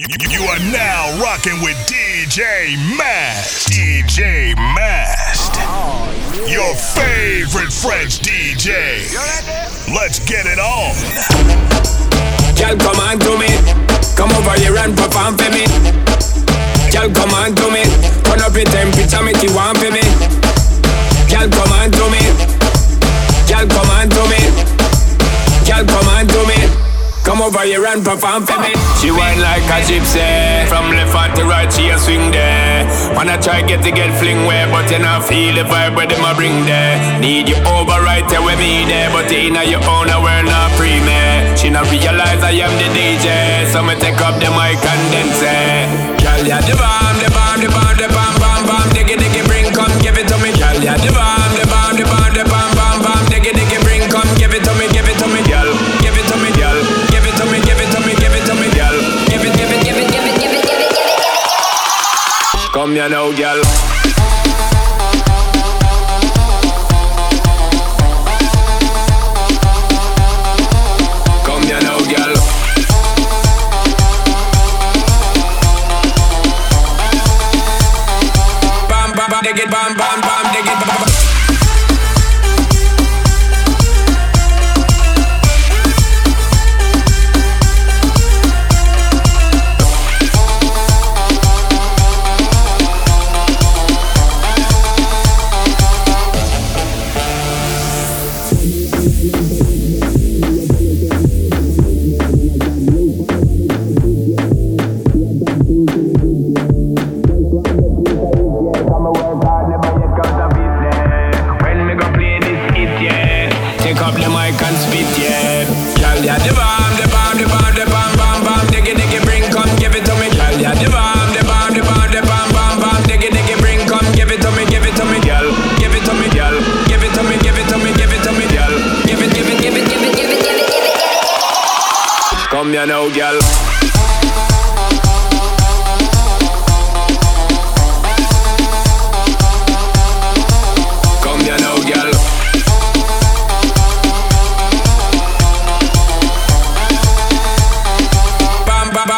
You are now rocking with DJ Mast. DJ Mast. Your favorite French DJ. Let's get it on. Girl, come on to me. Come over here and perform for me. Girl, come on to me. Turn up your temperature, make you warm for me. Girl, come on to me. Girl, come on to me. Girl, come on to me. Come over here and perform for me. She whine like a gypsy. From left to right, she a swing there. Wanna try get to get fling where, but you not feel the vibe where them a bring there. Need you over right there with me there, but in your own world not free me. She not realize I am the DJ, so me take up the mic and then say, Girl, yeah, the bomb, the bomb, the bomb, the bomb, it. know, girl.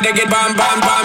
Bam, bam, bam, bam, bam,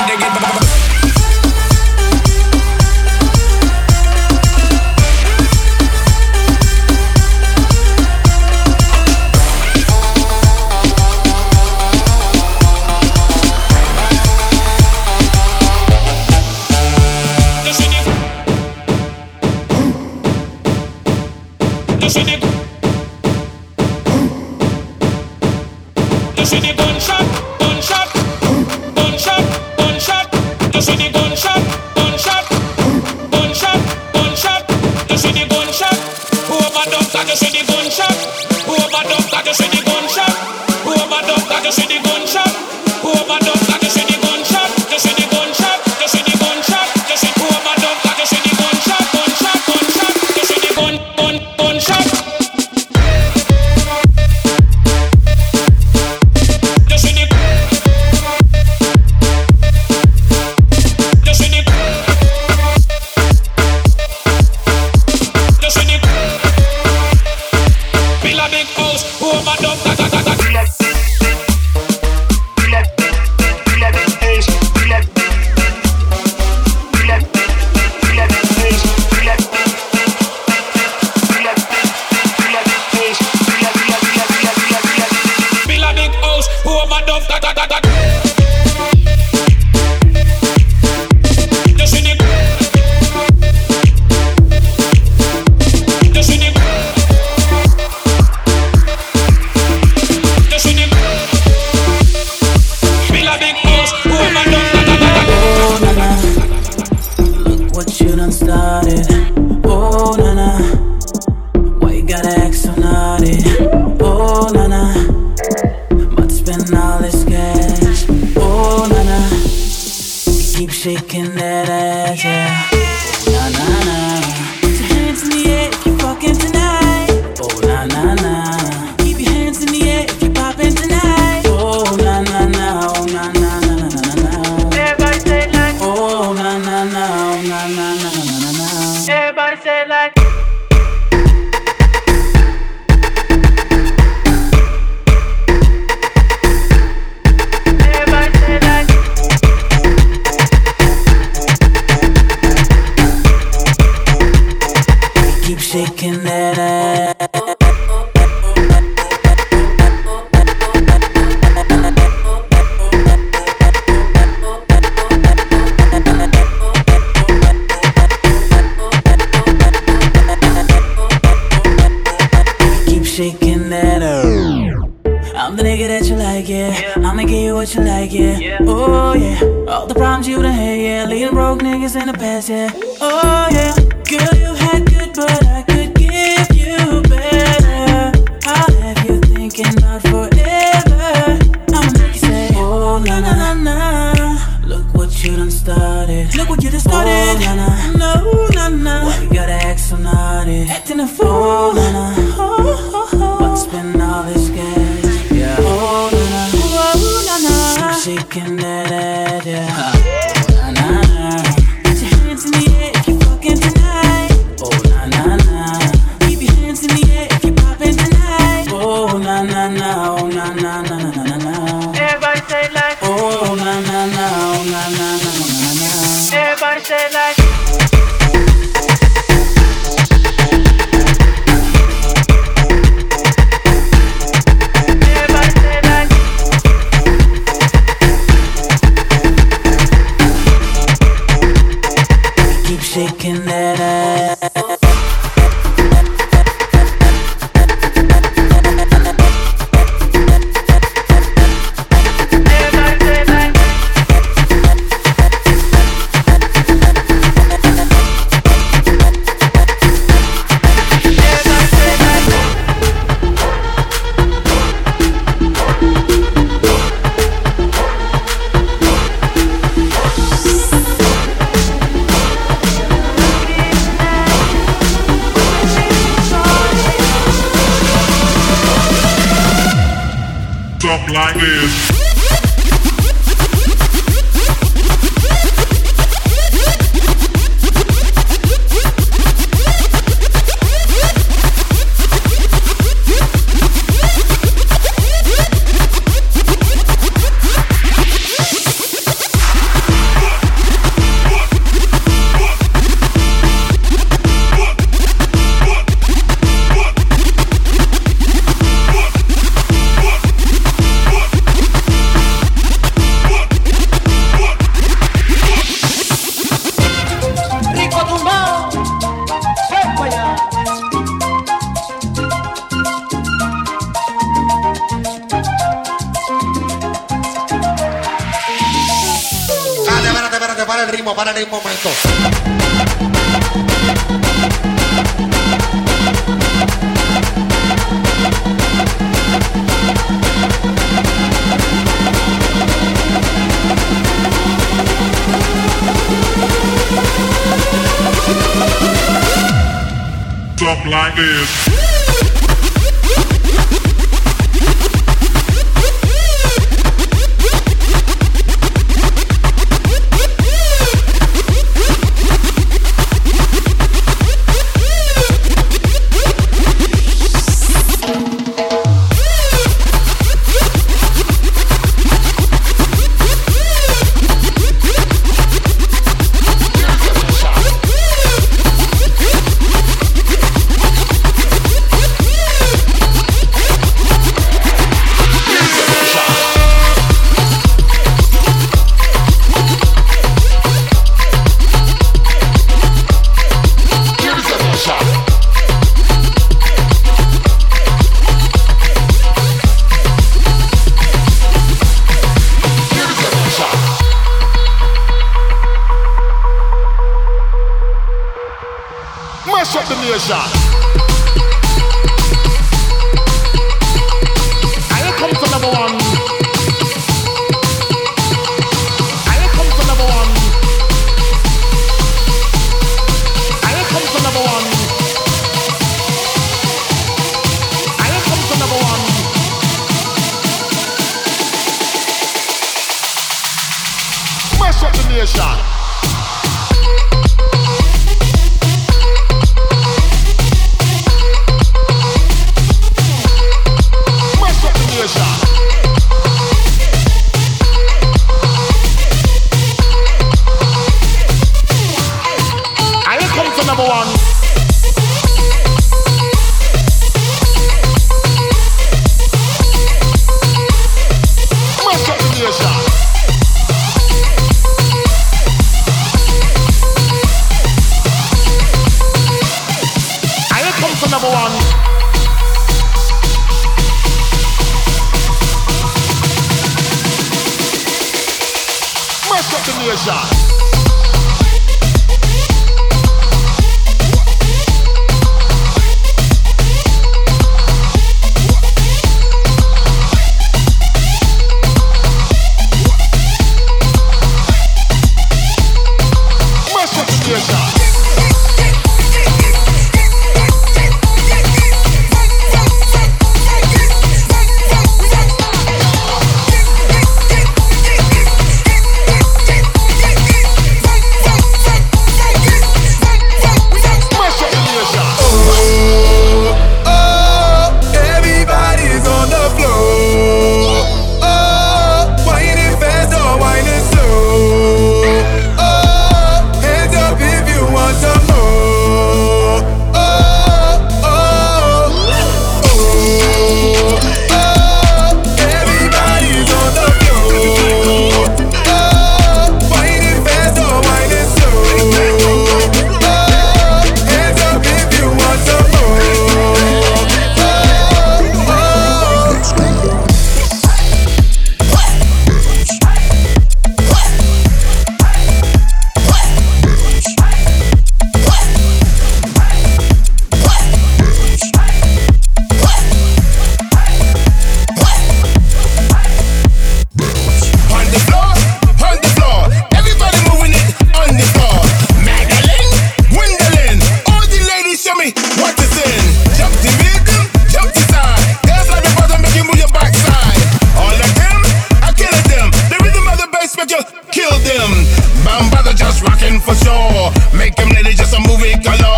Rockin' for sure. Make them lady just a movie galore.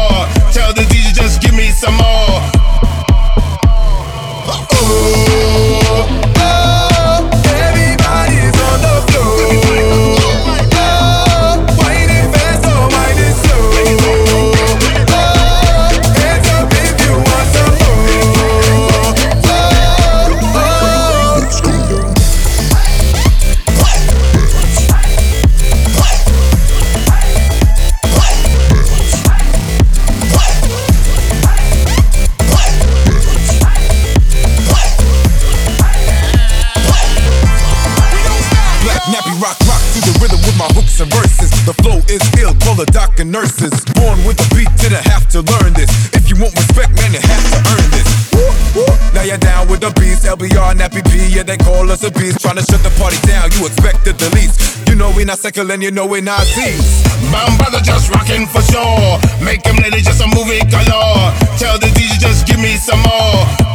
Cycle and FPP, yeah, they call us a beast. Trying to shut the party down, you expected the least. You know we not secular and you know we not Nazis. Bambada just rocking for sure. Make let it just a movie color. Tell the DJ just give me some more.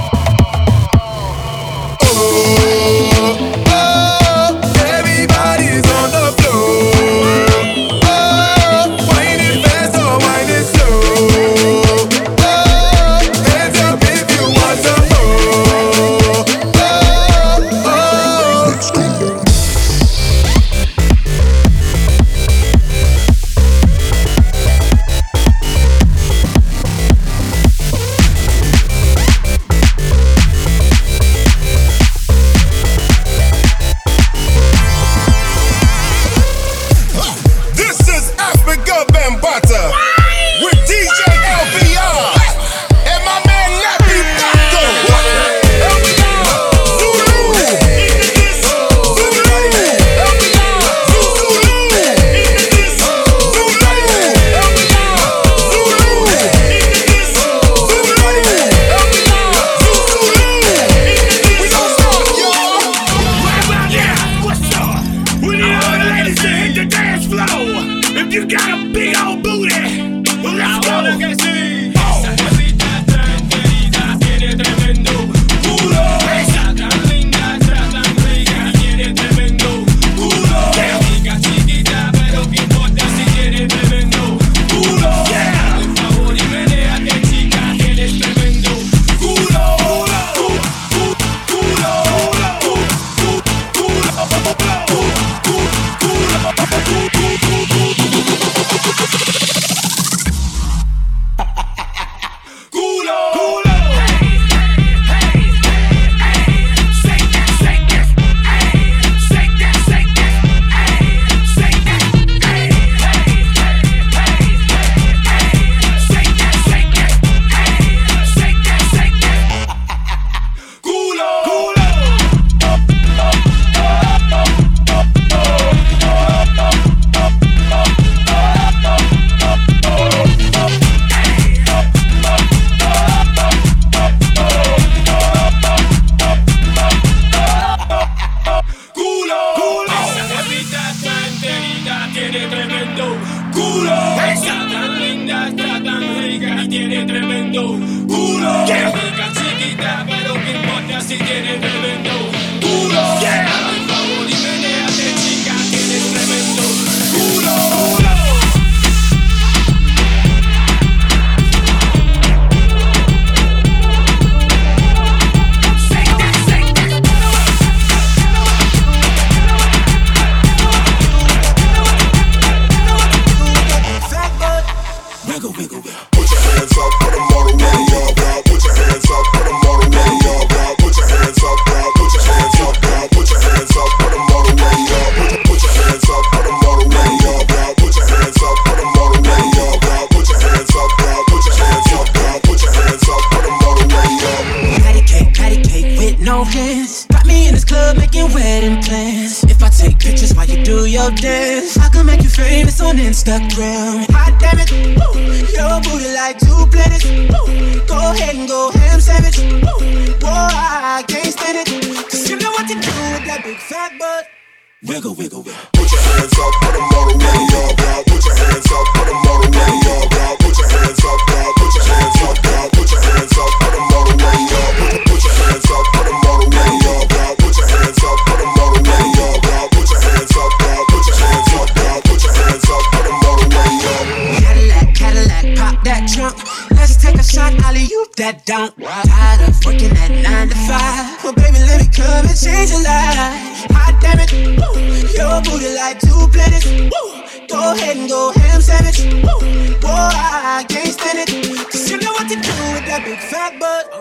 that don't. Tired of working that nine to five. Well, baby, let me come and change your life. Hot damn it, woo. Your booty like two planets, woo. Go ahead and go ham sandwich, woo. Boy, I, can't stand it. Cause you know what to do with that big fat butt.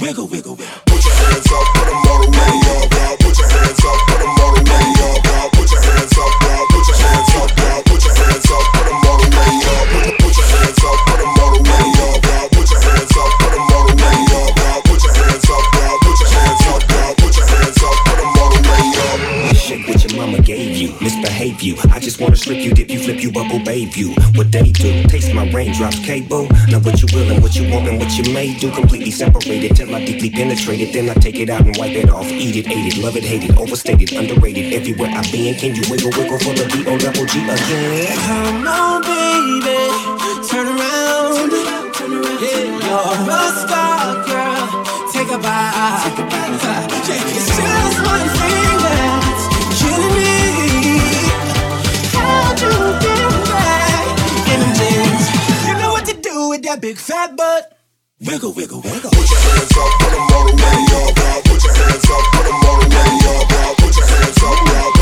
Wiggle, wiggle, wiggle. Put your hands up, put them all the way up. Put your hands up, put them you what they do. Taste my raindrops, cable. Now what you will and what you want and what you may do. Completely separated till I deeply penetrate it. Then I take it out and wipe it off. Eat it, ate it, love it, hate it, overstated, underrated. Everywhere I've been, can you wiggle, wiggle for the B O double G again? big fat butt. Wiggle, wiggle, wiggle. Put your hands up, put them all the way up, Put your hands up, put them all the way up, Put your hands up, now.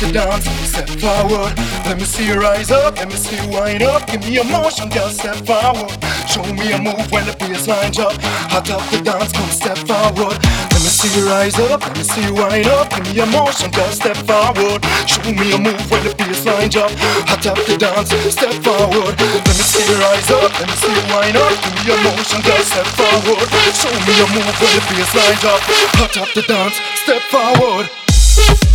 to dance. Step forward, let me see you rise up, let me see you wind up. Give me a motion, girl, step forward. Show me a move when the bass lined up. Hot up the dance, come step forward. Let me see you rise up, let me see you wind up. Give me a motion, girl, step forward. Show me a move when the bass lined up. Hot up the dance, step forward. Let me see you rise up, let me see you wind up. Give me a motion, girl, step forward. Show me a move when the bass lined up. Hot up the dance, step forward.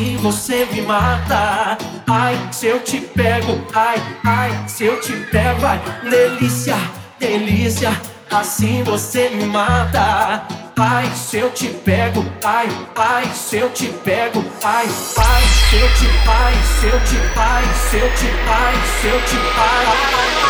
Assim você me mata. Ai, se eu te pego, ai, ai, se eu te pego, ai, delícia, delícia, assim você me mata. Ai, se eu te pego, ai, ai, se eu te pego, ai, ai, se eu te, ai, se eu te, ai, se eu te, ai, se eu te, ai.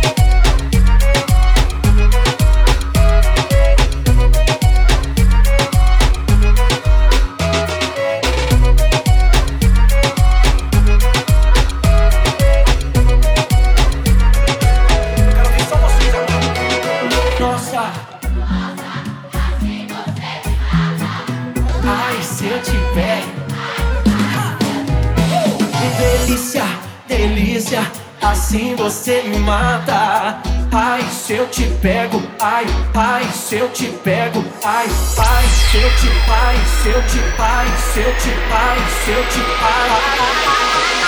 Você me mata. Ai, se eu te pego, ai, ai, se eu te pego, ai, ai, se eu te, ai, se eu te, ai, se eu te, ai, se eu te, ai.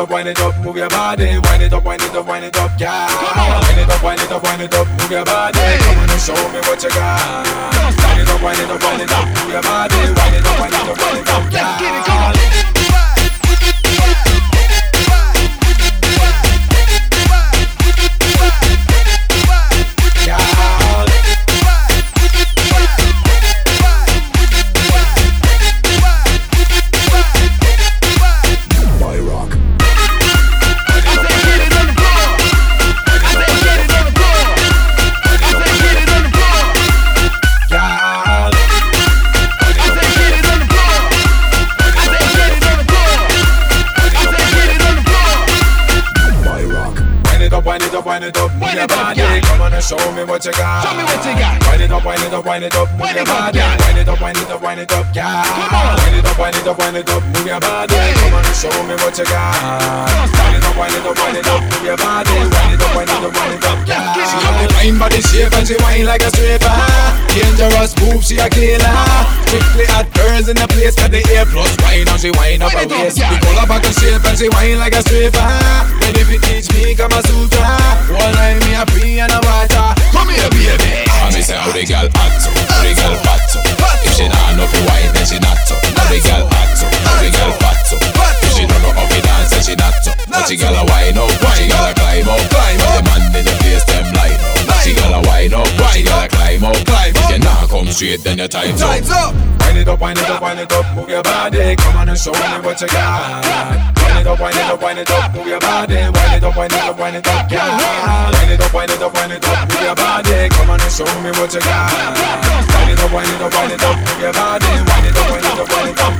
Up, wind it up, show me what you got. Wind it up, wind it up, wind it up, your body. Wind it up, wind it up, wind it up,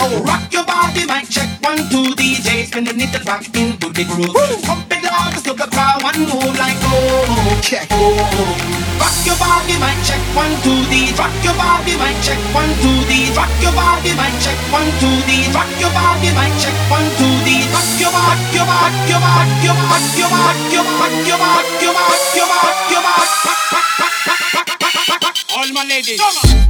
oh, oh, oh. Rock your body, mic check one two, DJ spin the needle rock into the groove. Pump it loud so the crowd one move, like oh, Check. oh. Rock your body, mic check one two, D. Rock your body, mic check one two, D. Rock your body, mic check one two, D. Rock your body, mic check one two, D. Rock your body, your body, your body, your body, your body, your body, your body, your body, your body, your body. All my ladies.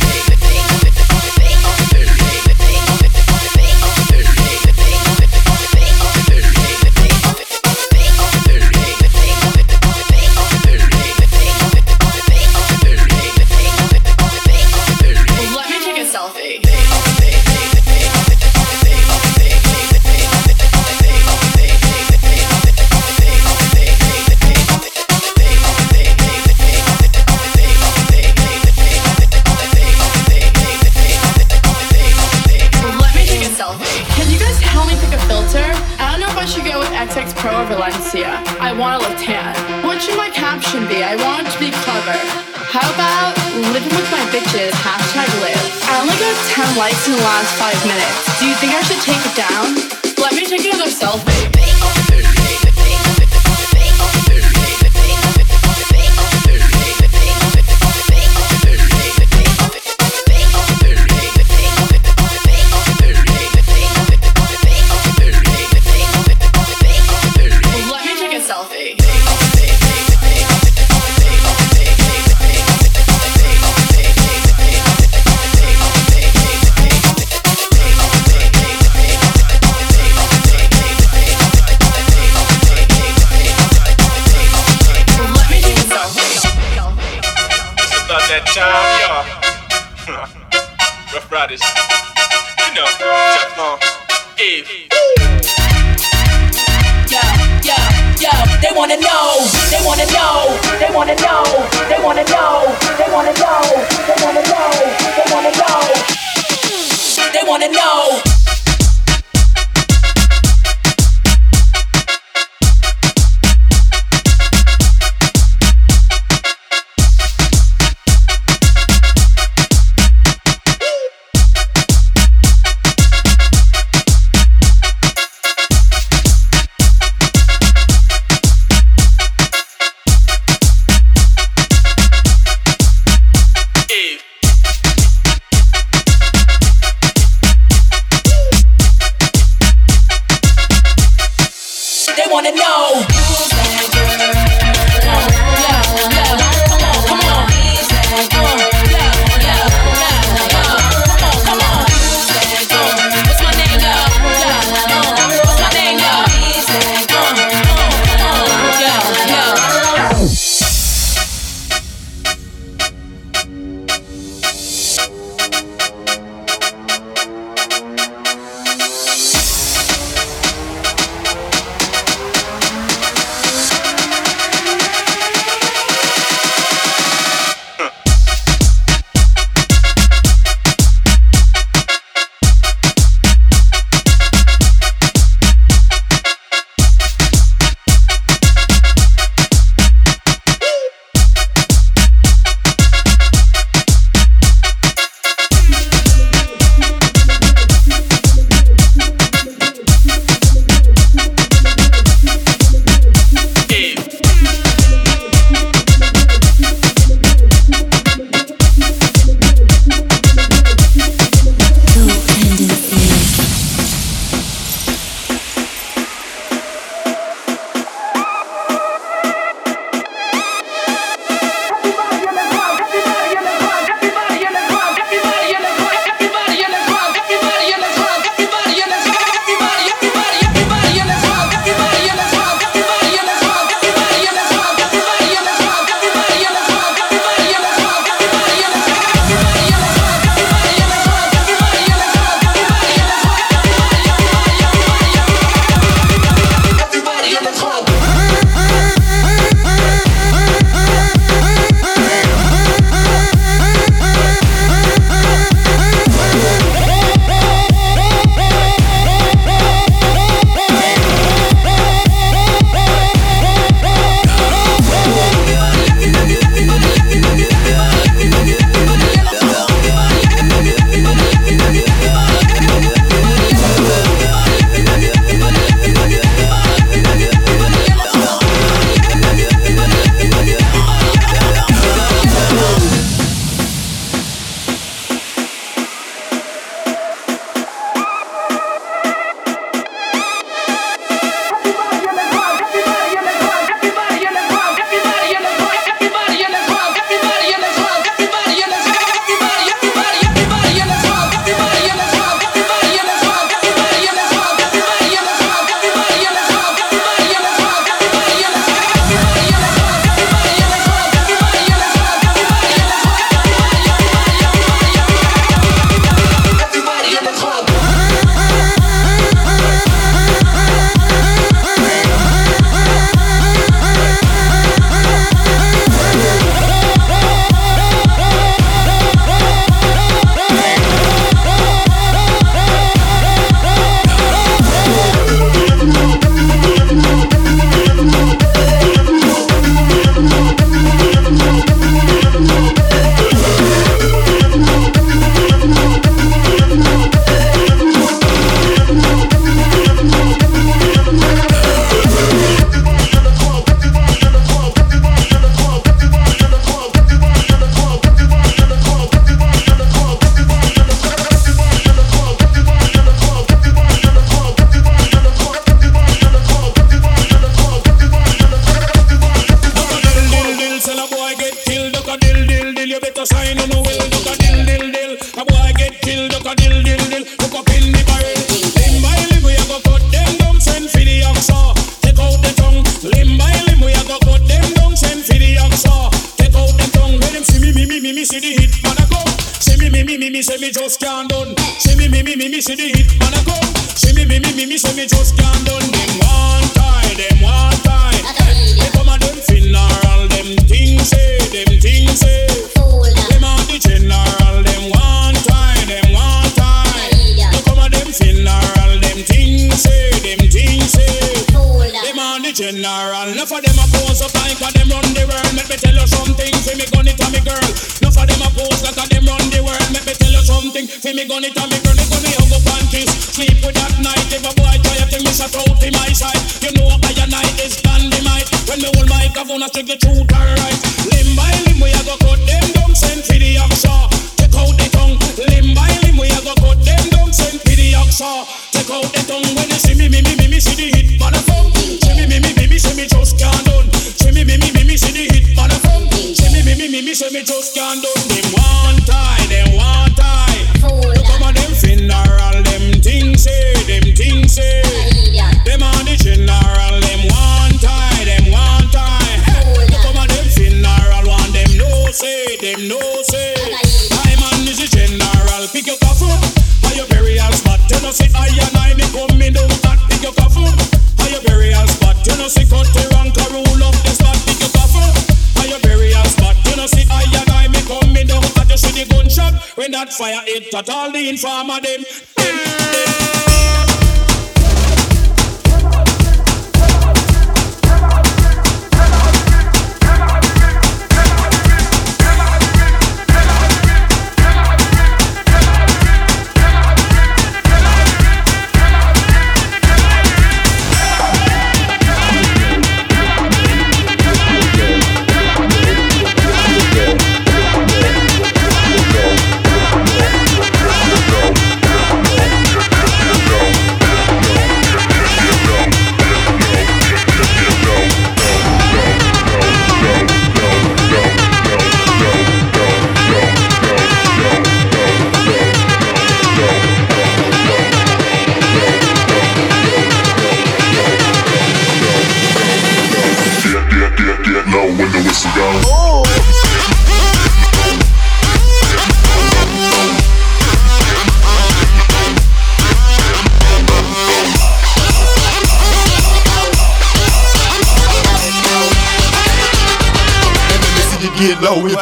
10 likes in the last five minutes. Do you think I should take it down? Let me take another selfie.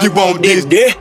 you want this.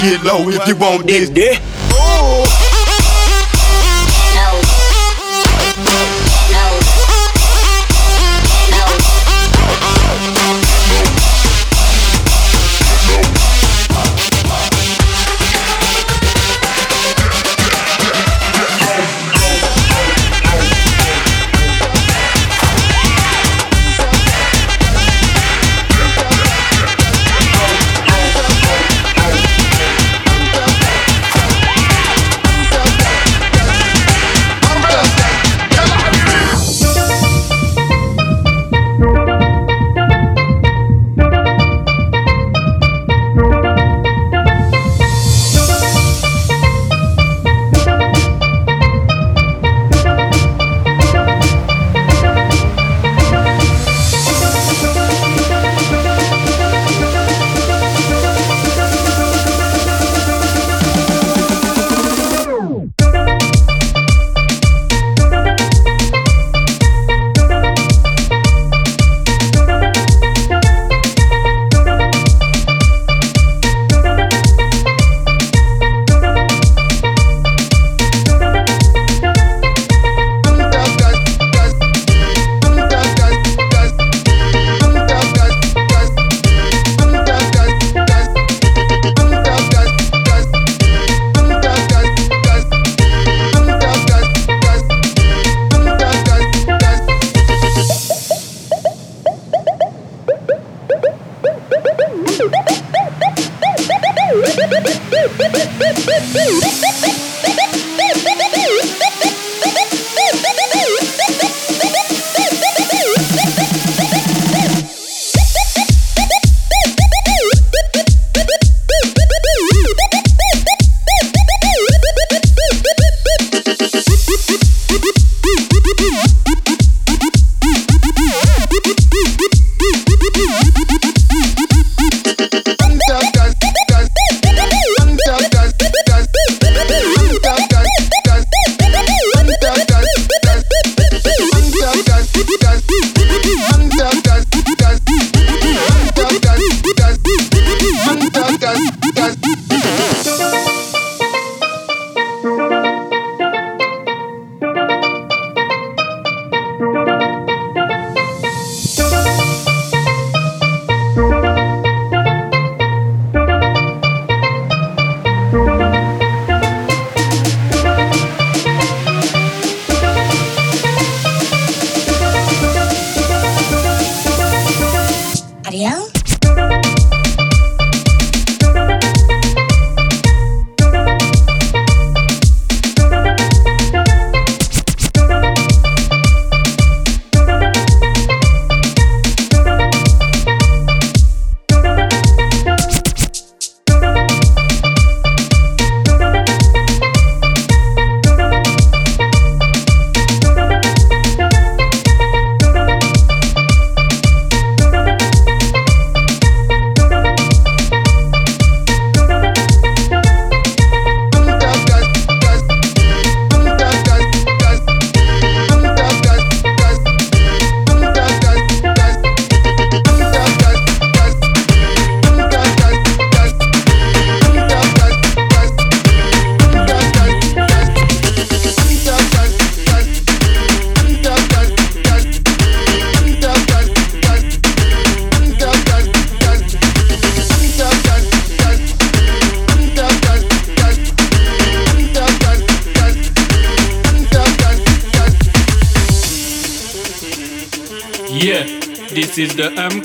get low if you want this. Dick.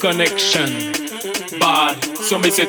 Connection. Bad, so me say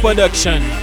Production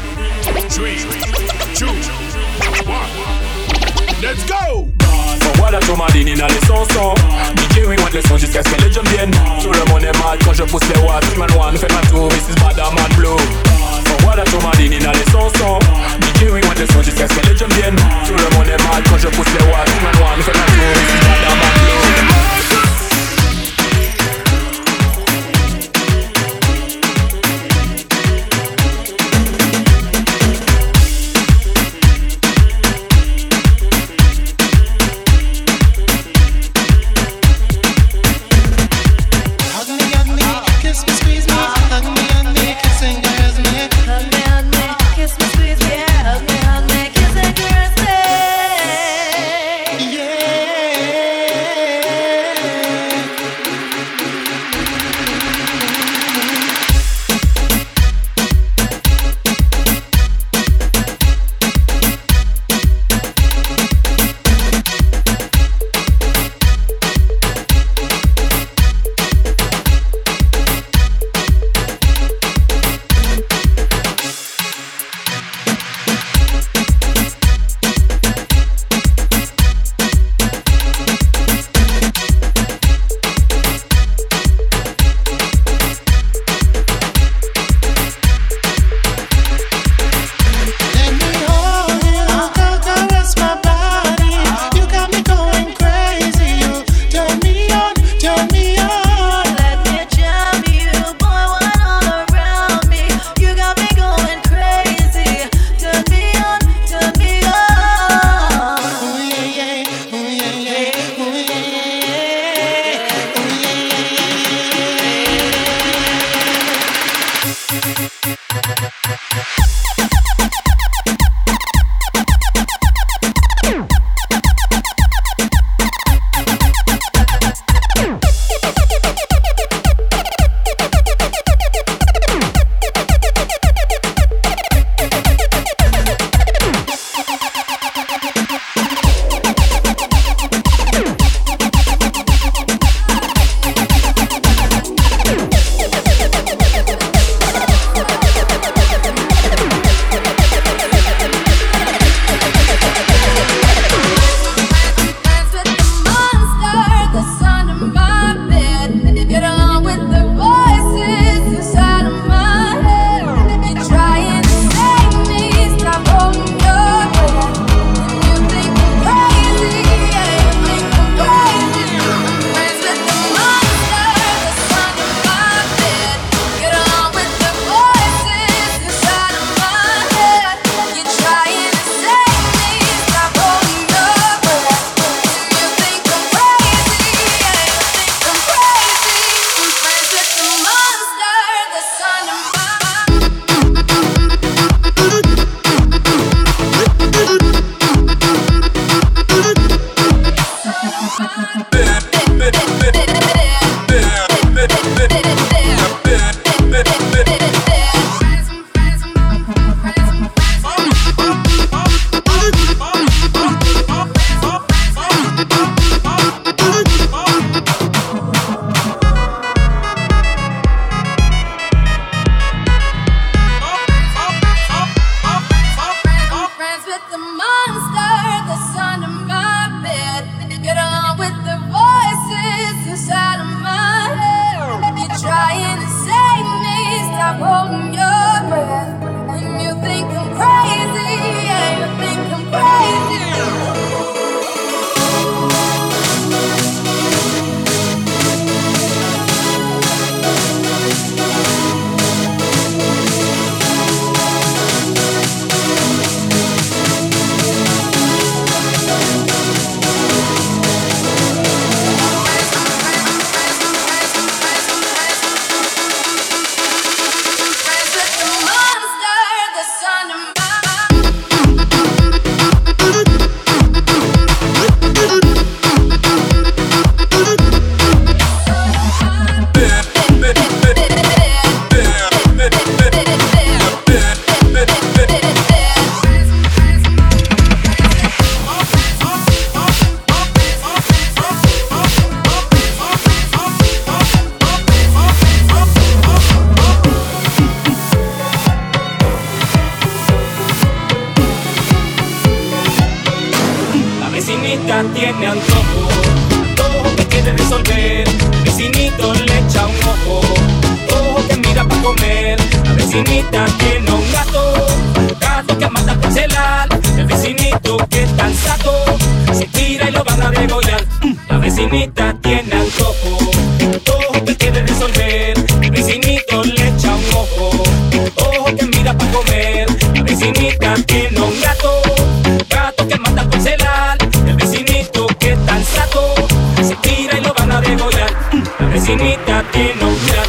Vecinita que no ya,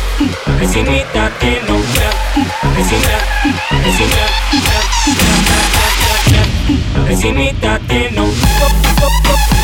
vecinita que no ya, vecina, vecina, ya, vecinita que no.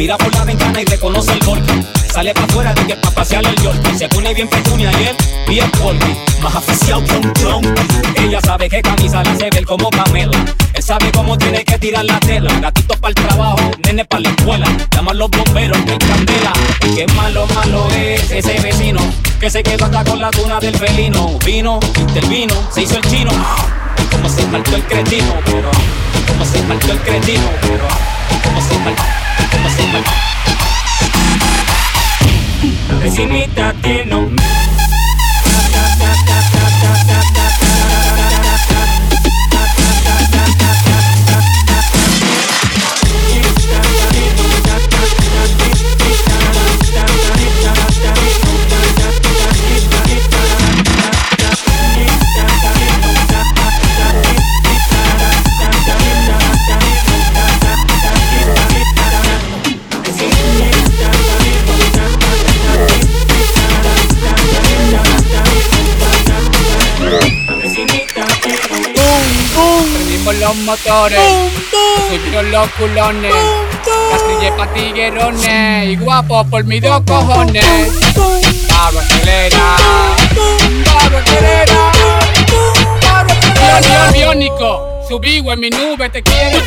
Mira por la ventana y reconoce el golpe. Sale para afuera de que pa' pasear el york. Se pone bien petunia y él bien polvi. Más aficiado que un tron. Ella sabe que camisa la hace ver como Camela. Él sabe cómo tiene que tirar la tela. Gatito para el trabajo, nene para la escuela. Llaman los bomberos, que candela. Qué malo, malo es ese vecino que se quedó hasta con la tuna del felino. Vino, intervino, se hizo el chino. Y como se faltó el cretino, pero. Como se faltó el cretino, pero. Como se faltó, Encimita tiene un los motores, los culones, Castrille pa' tiguerones y guapo por mis dos cojones. Pablo acelera, Pablo acelera, Pablo acelera. Biónico, subí en mi nube, te quiero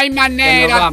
hay manera.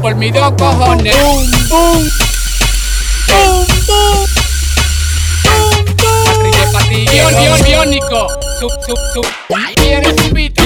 por mis dos cojones. Boom, boom. Boom, boom. Patrille, patrille, biónico. Sub, sub, sub. ¿Quieres un beat?